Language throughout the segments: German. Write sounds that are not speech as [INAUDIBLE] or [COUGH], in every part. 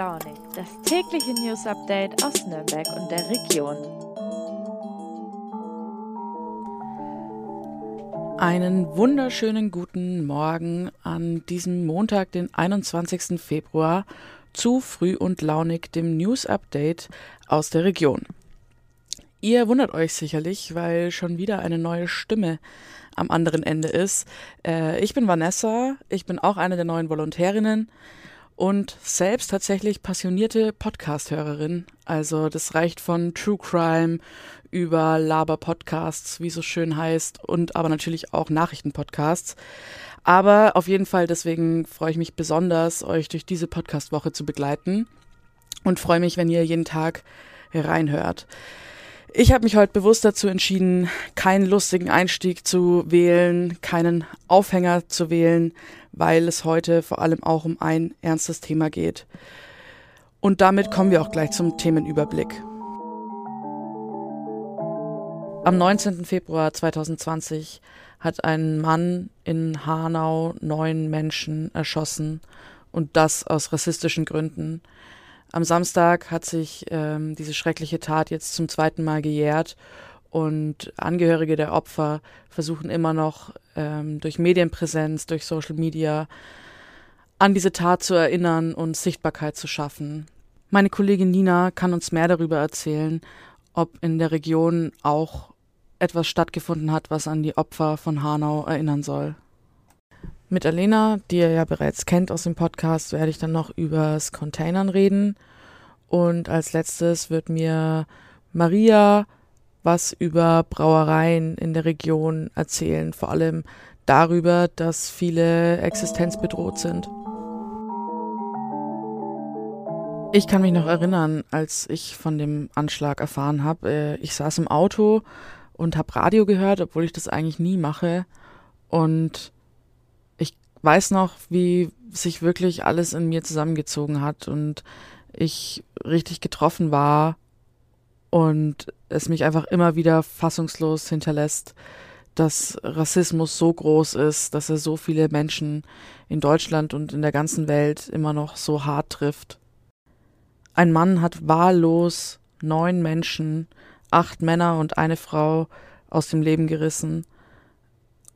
launig, das tägliche News Update aus Nürnberg und der Region. Einen wunderschönen guten Morgen an diesem Montag, den 21. Februar, zu früh und launig, dem News Update aus der Region. Ihr wundert euch sicherlich, weil schon wieder eine neue Stimme am anderen Ende ist. Äh, ich bin Vanessa, ich bin auch eine der neuen Volontärinnen und selbst tatsächlich passionierte Podcast-Hörerin. Also das reicht von True Crime über Laber-Podcasts, wie so schön heißt, und aber natürlich auch Nachrichten-Podcasts. Aber auf jeden Fall deswegen freue ich mich besonders, euch durch diese Podcast-Woche zu begleiten und freue mich, wenn ihr jeden Tag reinhört. Ich habe mich heute bewusst dazu entschieden, keinen lustigen Einstieg zu wählen, keinen Aufhänger zu wählen, weil es heute vor allem auch um ein ernstes Thema geht. Und damit kommen wir auch gleich zum Themenüberblick. Am 19. Februar 2020 hat ein Mann in Hanau neun Menschen erschossen und das aus rassistischen Gründen. Am Samstag hat sich ähm, diese schreckliche Tat jetzt zum zweiten Mal gejährt und Angehörige der Opfer versuchen immer noch ähm, durch Medienpräsenz, durch Social Media an diese Tat zu erinnern und Sichtbarkeit zu schaffen. Meine Kollegin Nina kann uns mehr darüber erzählen, ob in der Region auch etwas stattgefunden hat, was an die Opfer von Hanau erinnern soll. Mit Alena, die ihr ja bereits kennt aus dem Podcast, werde ich dann noch übers Containern reden. Und als letztes wird mir Maria was über Brauereien in der Region erzählen, vor allem darüber, dass viele existenzbedroht sind. Ich kann mich noch erinnern, als ich von dem Anschlag erfahren habe. Äh, ich saß im Auto und habe Radio gehört, obwohl ich das eigentlich nie mache. Und weiß noch, wie sich wirklich alles in mir zusammengezogen hat und ich richtig getroffen war und es mich einfach immer wieder fassungslos hinterlässt, dass Rassismus so groß ist, dass er so viele Menschen in Deutschland und in der ganzen Welt immer noch so hart trifft. Ein Mann hat wahllos neun Menschen, acht Männer und eine Frau aus dem Leben gerissen,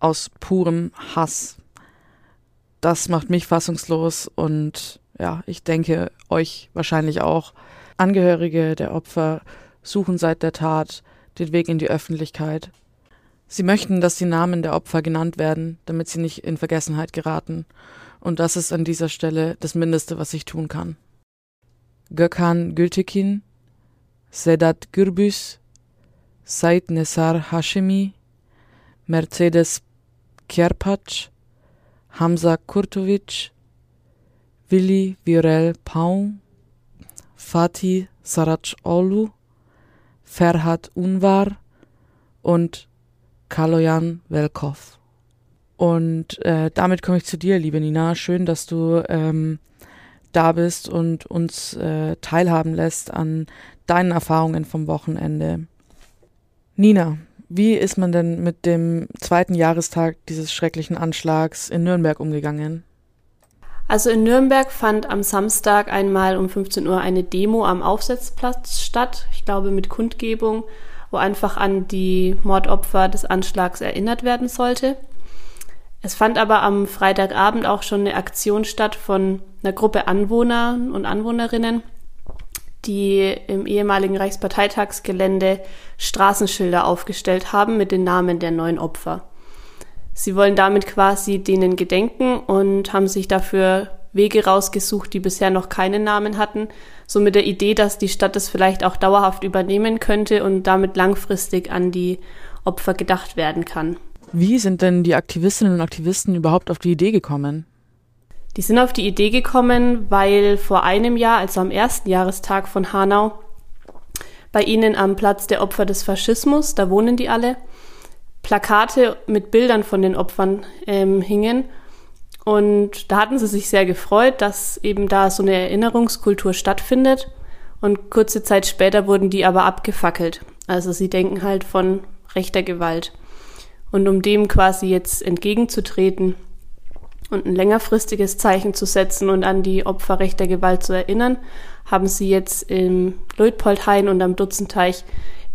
aus purem Hass, das macht mich fassungslos und ja, ich denke euch wahrscheinlich auch. Angehörige der Opfer suchen seit der Tat den Weg in die Öffentlichkeit. Sie möchten, dass die Namen der Opfer genannt werden, damit sie nicht in Vergessenheit geraten. Und das ist an dieser Stelle das Mindeste, was ich tun kann. Gökhan Gültekin, Sedat Gürbüz, Said Nesar Hashemi, Mercedes Kierpatsch, Hamza Kurtovic, Willi Virel Paun, Fatih Saracolu, Ferhat Unvar und Kaloyan Velkov. Und äh, damit komme ich zu dir, liebe Nina. Schön, dass du ähm, da bist und uns äh, teilhaben lässt an deinen Erfahrungen vom Wochenende. Nina, wie ist man denn mit dem zweiten Jahrestag dieses schrecklichen Anschlags in Nürnberg umgegangen? Also in Nürnberg fand am Samstag einmal um 15 Uhr eine Demo am Aufsetzplatz statt, ich glaube mit Kundgebung, wo einfach an die Mordopfer des Anschlags erinnert werden sollte. Es fand aber am Freitagabend auch schon eine Aktion statt von einer Gruppe Anwohner und Anwohnerinnen, die im ehemaligen Reichsparteitagsgelände Straßenschilder aufgestellt haben mit den Namen der neuen Opfer. Sie wollen damit quasi denen gedenken und haben sich dafür Wege rausgesucht, die bisher noch keinen Namen hatten, so mit der Idee, dass die Stadt es vielleicht auch dauerhaft übernehmen könnte und damit langfristig an die Opfer gedacht werden kann. Wie sind denn die Aktivistinnen und Aktivisten überhaupt auf die Idee gekommen? Die sind auf die Idee gekommen, weil vor einem Jahr, also am ersten Jahrestag von Hanau, bei ihnen am Platz der Opfer des Faschismus, da wohnen die alle, Plakate mit Bildern von den Opfern ähm, hingen. Und da hatten sie sich sehr gefreut, dass eben da so eine Erinnerungskultur stattfindet. Und kurze Zeit später wurden die aber abgefackelt. Also sie denken halt von rechter Gewalt. Und um dem quasi jetzt entgegenzutreten, Und ein längerfristiges Zeichen zu setzen und an die Opfer rechter Gewalt zu erinnern, haben sie jetzt im Luitpoldhain und am Dutzenteich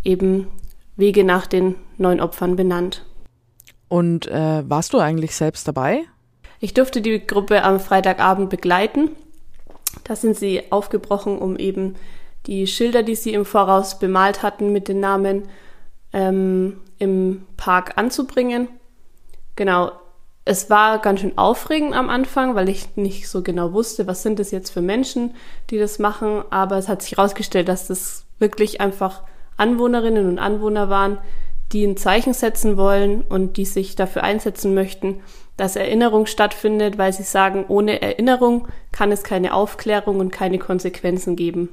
eben Wege nach den neun Opfern benannt. Und äh, warst du eigentlich selbst dabei? Ich durfte die Gruppe am Freitagabend begleiten. Da sind sie aufgebrochen, um eben die Schilder, die sie im Voraus bemalt hatten mit den Namen, ähm, im Park anzubringen. Genau. Es war ganz schön aufregend am Anfang, weil ich nicht so genau wusste, was sind das jetzt für Menschen, die das machen. Aber es hat sich herausgestellt, dass das wirklich einfach Anwohnerinnen und Anwohner waren, die ein Zeichen setzen wollen und die sich dafür einsetzen möchten, dass Erinnerung stattfindet, weil sie sagen, ohne Erinnerung kann es keine Aufklärung und keine Konsequenzen geben.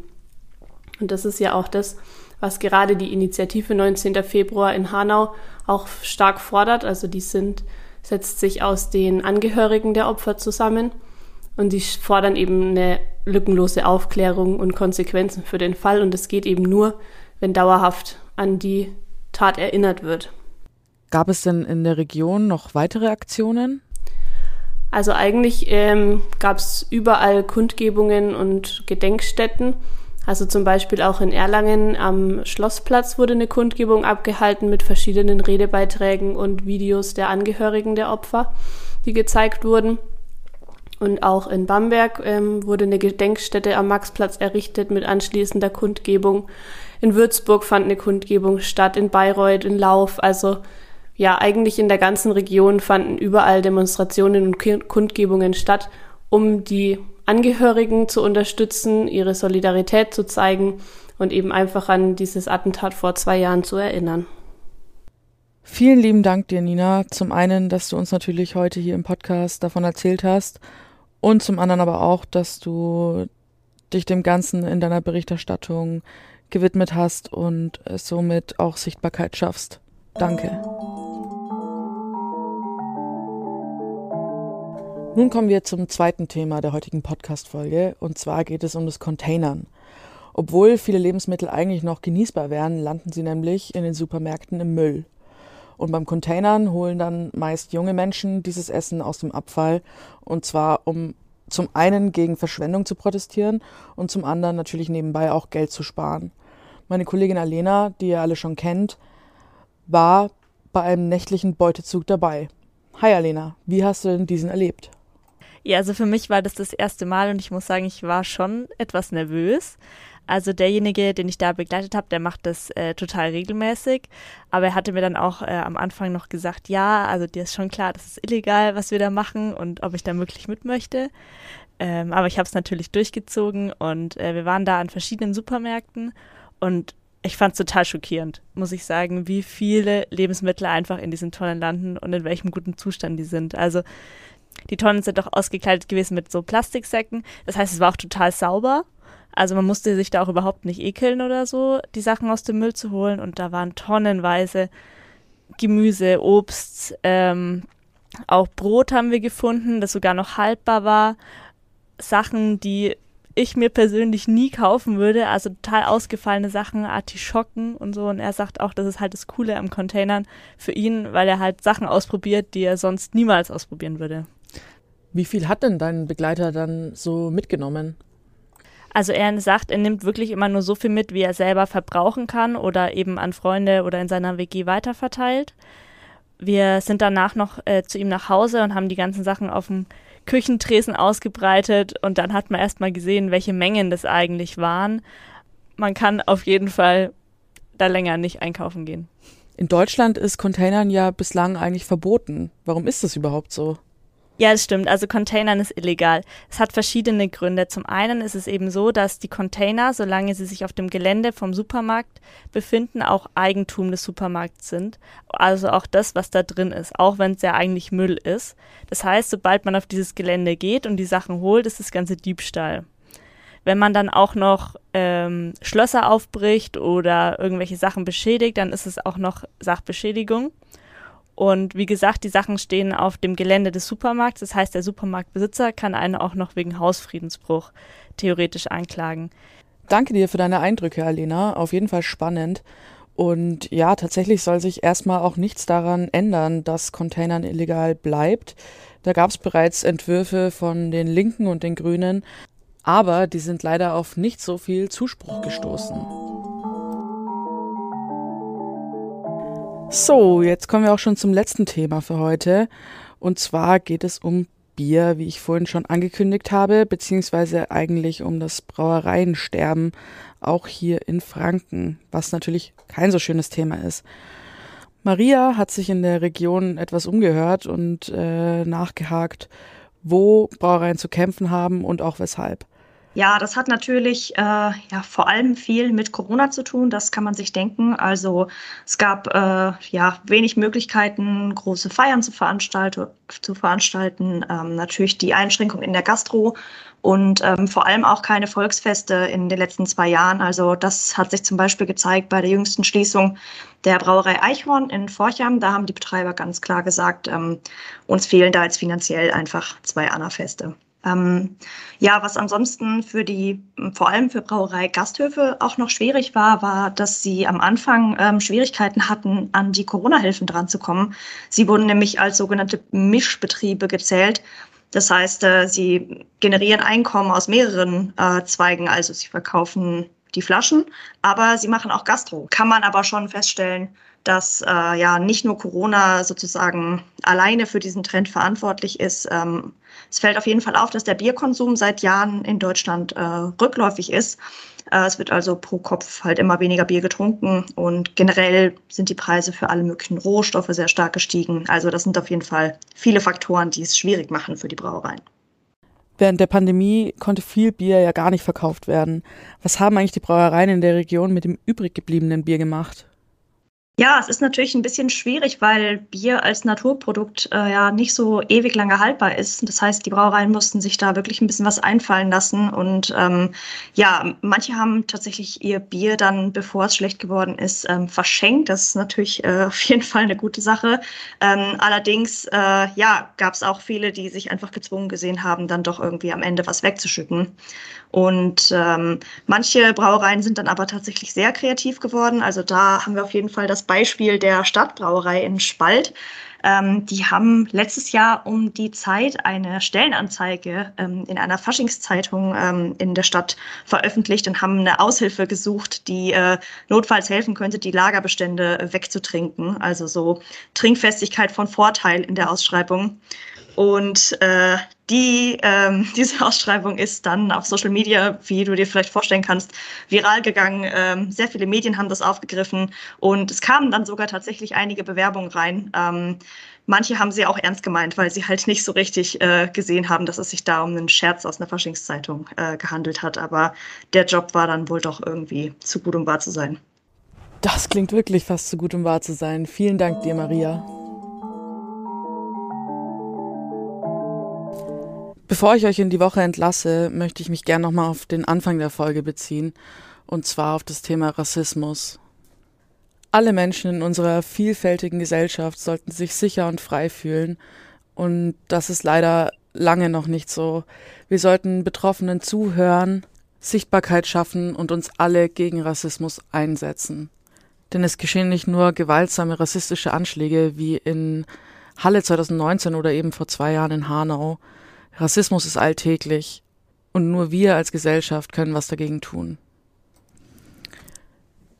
Und das ist ja auch das, was gerade die Initiative 19. Februar in Hanau auch stark fordert. Also die sind, setzt sich aus den Angehörigen der Opfer zusammen und die fordern eben eine lückenlose Aufklärung und Konsequenzen für den Fall. Und es geht eben nur, wenn dauerhaft an die Tat erinnert wird. Gab es denn in der Region noch weitere Aktionen? Also eigentlich ähm, gab es überall Kundgebungen und Gedenkstätten. Also zum Beispiel auch in Erlangen am Schlossplatz wurde eine Kundgebung abgehalten mit verschiedenen Redebeiträgen und Videos der Angehörigen der Opfer, die gezeigt wurden. Und auch in Bamberg ähm, wurde eine Gedenkstätte am Maxplatz errichtet mit anschließender Kundgebung. In Würzburg fand eine Kundgebung statt, in Bayreuth, in Lauf. Also ja, eigentlich in der ganzen Region fanden überall Demonstrationen und Kundgebungen statt, um die Angehörigen zu unterstützen, ihre Solidarität zu zeigen und eben einfach an dieses Attentat vor zwei Jahren zu erinnern. Vielen lieben Dank dir, Nina. Zum einen, dass du uns natürlich heute hier im Podcast davon erzählt hast und zum anderen aber auch, dass du dich dem Ganzen in deiner Berichterstattung gewidmet hast und somit auch Sichtbarkeit schaffst. Danke. Nun kommen wir zum zweiten Thema der heutigen Podcast-Folge und zwar geht es um das Containern. Obwohl viele Lebensmittel eigentlich noch genießbar wären, landen sie nämlich in den Supermärkten im Müll. Und beim Containern holen dann meist junge Menschen dieses Essen aus dem Abfall und zwar um zum einen gegen Verschwendung zu protestieren und zum anderen natürlich nebenbei auch Geld zu sparen. Meine Kollegin Alena, die ihr alle schon kennt, war bei einem nächtlichen Beutezug dabei. Hi Alena, wie hast du denn diesen erlebt? Ja, also für mich war das das erste Mal und ich muss sagen, ich war schon etwas nervös. Also derjenige, den ich da begleitet habe, der macht das äh, total regelmäßig. Aber er hatte mir dann auch äh, am Anfang noch gesagt, ja, also dir ist schon klar, das ist illegal, was wir da machen und ob ich da wirklich mit möchte. Ähm, aber ich habe es natürlich durchgezogen und äh, wir waren da an verschiedenen Supermärkten und ich fand es total schockierend, muss ich sagen, wie viele Lebensmittel einfach in diesen Tonnen landen und in welchem guten Zustand die sind. Also die Tonnen sind doch ausgekleidet gewesen mit so Plastiksäcken. Das heißt, es war auch total sauber. Also man musste sich da auch überhaupt nicht ekeln oder so, die Sachen aus dem Müll zu holen. Und da waren tonnenweise Gemüse, Obst, ähm, auch Brot haben wir gefunden, das sogar noch haltbar war. Sachen, die ich mir persönlich nie kaufen würde. Also total ausgefallene Sachen, Artischocken und so. Und er sagt auch, das ist halt das Coole am Containern für ihn, weil er halt Sachen ausprobiert, die er sonst niemals ausprobieren würde. Wie viel hat denn dein Begleiter dann so mitgenommen? Also er sagt, er nimmt wirklich immer nur so viel mit, wie er selber verbrauchen kann oder eben an Freunde oder in seiner WG weiterverteilt. Wir sind danach noch äh, zu ihm nach Hause und haben die ganzen Sachen auf dem Küchentresen ausgebreitet und dann hat man erstmal gesehen, welche Mengen das eigentlich waren. Man kann auf jeden Fall da länger nicht einkaufen gehen. In Deutschland ist Containern ja bislang eigentlich verboten. Warum ist das überhaupt so? Ja, das stimmt. Also Containern ist illegal. Es hat verschiedene Gründe. Zum einen ist es eben so, dass die Container, solange sie sich auf dem Gelände vom Supermarkt befinden, auch Eigentum des Supermarkts sind. Also auch das, was da drin ist, auch wenn es ja eigentlich Müll ist. Das heißt, sobald man auf dieses Gelände geht und die Sachen holt, ist das ganze Diebstahl. Wenn man dann auch noch ähm, Schlösser aufbricht oder irgendwelche Sachen beschädigt, dann ist es auch noch Sachbeschädigung. Und wie gesagt, die Sachen stehen auf dem Gelände des Supermarkts. Das heißt, der Supermarktbesitzer kann einen auch noch wegen Hausfriedensbruch theoretisch anklagen. Danke dir für deine Eindrücke, Alena. Auf jeden Fall spannend. Und ja, tatsächlich soll sich erstmal auch nichts daran ändern, dass Containern illegal bleibt. Da gab es bereits Entwürfe von den Linken und den Grünen, aber die sind leider auf nicht so viel Zuspruch gestoßen. So, jetzt kommen wir auch schon zum letzten Thema für heute. Und zwar geht es um Bier, wie ich vorhin schon angekündigt habe, beziehungsweise eigentlich um das Brauereiensterben, auch hier in Franken, was natürlich kein so schönes Thema ist. Maria hat sich in der Region etwas umgehört und äh, nachgehakt, wo Brauereien zu kämpfen haben und auch weshalb. Ja, das hat natürlich äh, ja vor allem viel mit Corona zu tun. Das kann man sich denken. Also es gab äh, ja wenig Möglichkeiten, große Feiern zu, veranstalten. Zu veranstalten. Ähm, natürlich die Einschränkung in der Gastro und ähm, vor allem auch keine Volksfeste in den letzten zwei Jahren. Also das hat sich zum Beispiel gezeigt bei der jüngsten Schließung der Brauerei Eichhorn in Forcham. Da haben die Betreiber ganz klar gesagt, ähm, uns fehlen da jetzt finanziell einfach zwei Anna-Feste. Ähm, ja, was ansonsten für die, vor allem für Brauerei Gasthöfe auch noch schwierig war, war, dass sie am Anfang ähm, Schwierigkeiten hatten, an die Corona-Hilfen dranzukommen. Sie wurden nämlich als sogenannte Mischbetriebe gezählt. Das heißt, äh, sie generieren Einkommen aus mehreren äh, Zweigen. Also sie verkaufen die Flaschen, aber sie machen auch Gastro. Kann man aber schon feststellen, dass äh, ja nicht nur Corona sozusagen alleine für diesen Trend verantwortlich ist. Ähm, es fällt auf jeden Fall auf, dass der Bierkonsum seit Jahren in Deutschland äh, rückläufig ist. Äh, es wird also pro Kopf halt immer weniger Bier getrunken und generell sind die Preise für alle möglichen Rohstoffe sehr stark gestiegen. Also das sind auf jeden Fall viele Faktoren, die es schwierig machen für die Brauereien. Während der Pandemie konnte viel Bier ja gar nicht verkauft werden. Was haben eigentlich die Brauereien in der Region mit dem übrig gebliebenen Bier gemacht? Ja, es ist natürlich ein bisschen schwierig, weil Bier als Naturprodukt äh, ja nicht so ewig lange haltbar ist. Das heißt, die Brauereien mussten sich da wirklich ein bisschen was einfallen lassen. Und ähm, ja, manche haben tatsächlich ihr Bier dann, bevor es schlecht geworden ist, ähm, verschenkt. Das ist natürlich äh, [LAUGHS] auf jeden Fall eine gute Sache. Ähm, allerdings, äh, ja, gab es auch viele, die sich einfach gezwungen gesehen haben, dann doch irgendwie am Ende was wegzuschütten. Und ähm, manche Brauereien sind dann aber tatsächlich sehr kreativ geworden. Also da haben wir auf jeden Fall das Beispiel der Stadtbrauerei in Spalt. Ähm, die haben letztes Jahr um die Zeit eine Stellenanzeige ähm, in einer Faschingszeitung ähm, in der Stadt veröffentlicht und haben eine Aushilfe gesucht, die äh, notfalls helfen könnte, die Lagerbestände wegzutrinken. Also so Trinkfestigkeit von Vorteil in der Ausschreibung. Und äh, die, ähm, [LAUGHS] diese Ausschreibung ist dann auf Social Media, wie du dir vielleicht vorstellen kannst, viral gegangen. Ähm, sehr viele Medien haben das aufgegriffen und es kamen dann sogar tatsächlich einige Bewerbungen rein. Ähm, manche haben sie auch ernst gemeint, weil sie halt nicht so richtig äh, gesehen haben, dass es sich da um einen Scherz aus einer Faschingszeitung äh, gehandelt hat. Aber der Job war dann wohl doch irgendwie zu gut, um wahr zu sein. Das klingt wirklich fast zu gut, um wahr zu sein. Vielen Dank dir, Maria. Bevor ich euch in die Woche entlasse, möchte ich mich gern nochmal auf den Anfang der Folge beziehen, und zwar auf das Thema Rassismus. Alle Menschen in unserer vielfältigen Gesellschaft sollten sich sicher und frei fühlen, und das ist leider lange noch nicht so. Wir sollten Betroffenen zuhören, Sichtbarkeit schaffen und uns alle gegen Rassismus einsetzen. Denn es geschehen nicht nur gewaltsame rassistische Anschläge wie in Halle 2019 oder eben vor zwei Jahren in Hanau, Rassismus ist alltäglich und nur wir als Gesellschaft können was dagegen tun.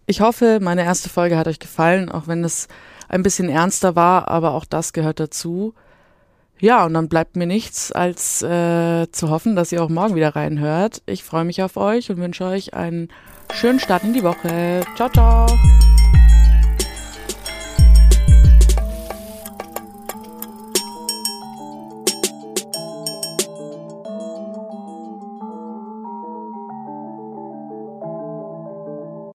Ich hoffe, meine erste Folge hat euch gefallen, auch wenn es ein bisschen ernster war, aber auch das gehört dazu. Ja, und dann bleibt mir nichts, als äh, zu hoffen, dass ihr auch morgen wieder reinhört. Ich freue mich auf euch und wünsche euch einen schönen Start in die Woche. Ciao, ciao.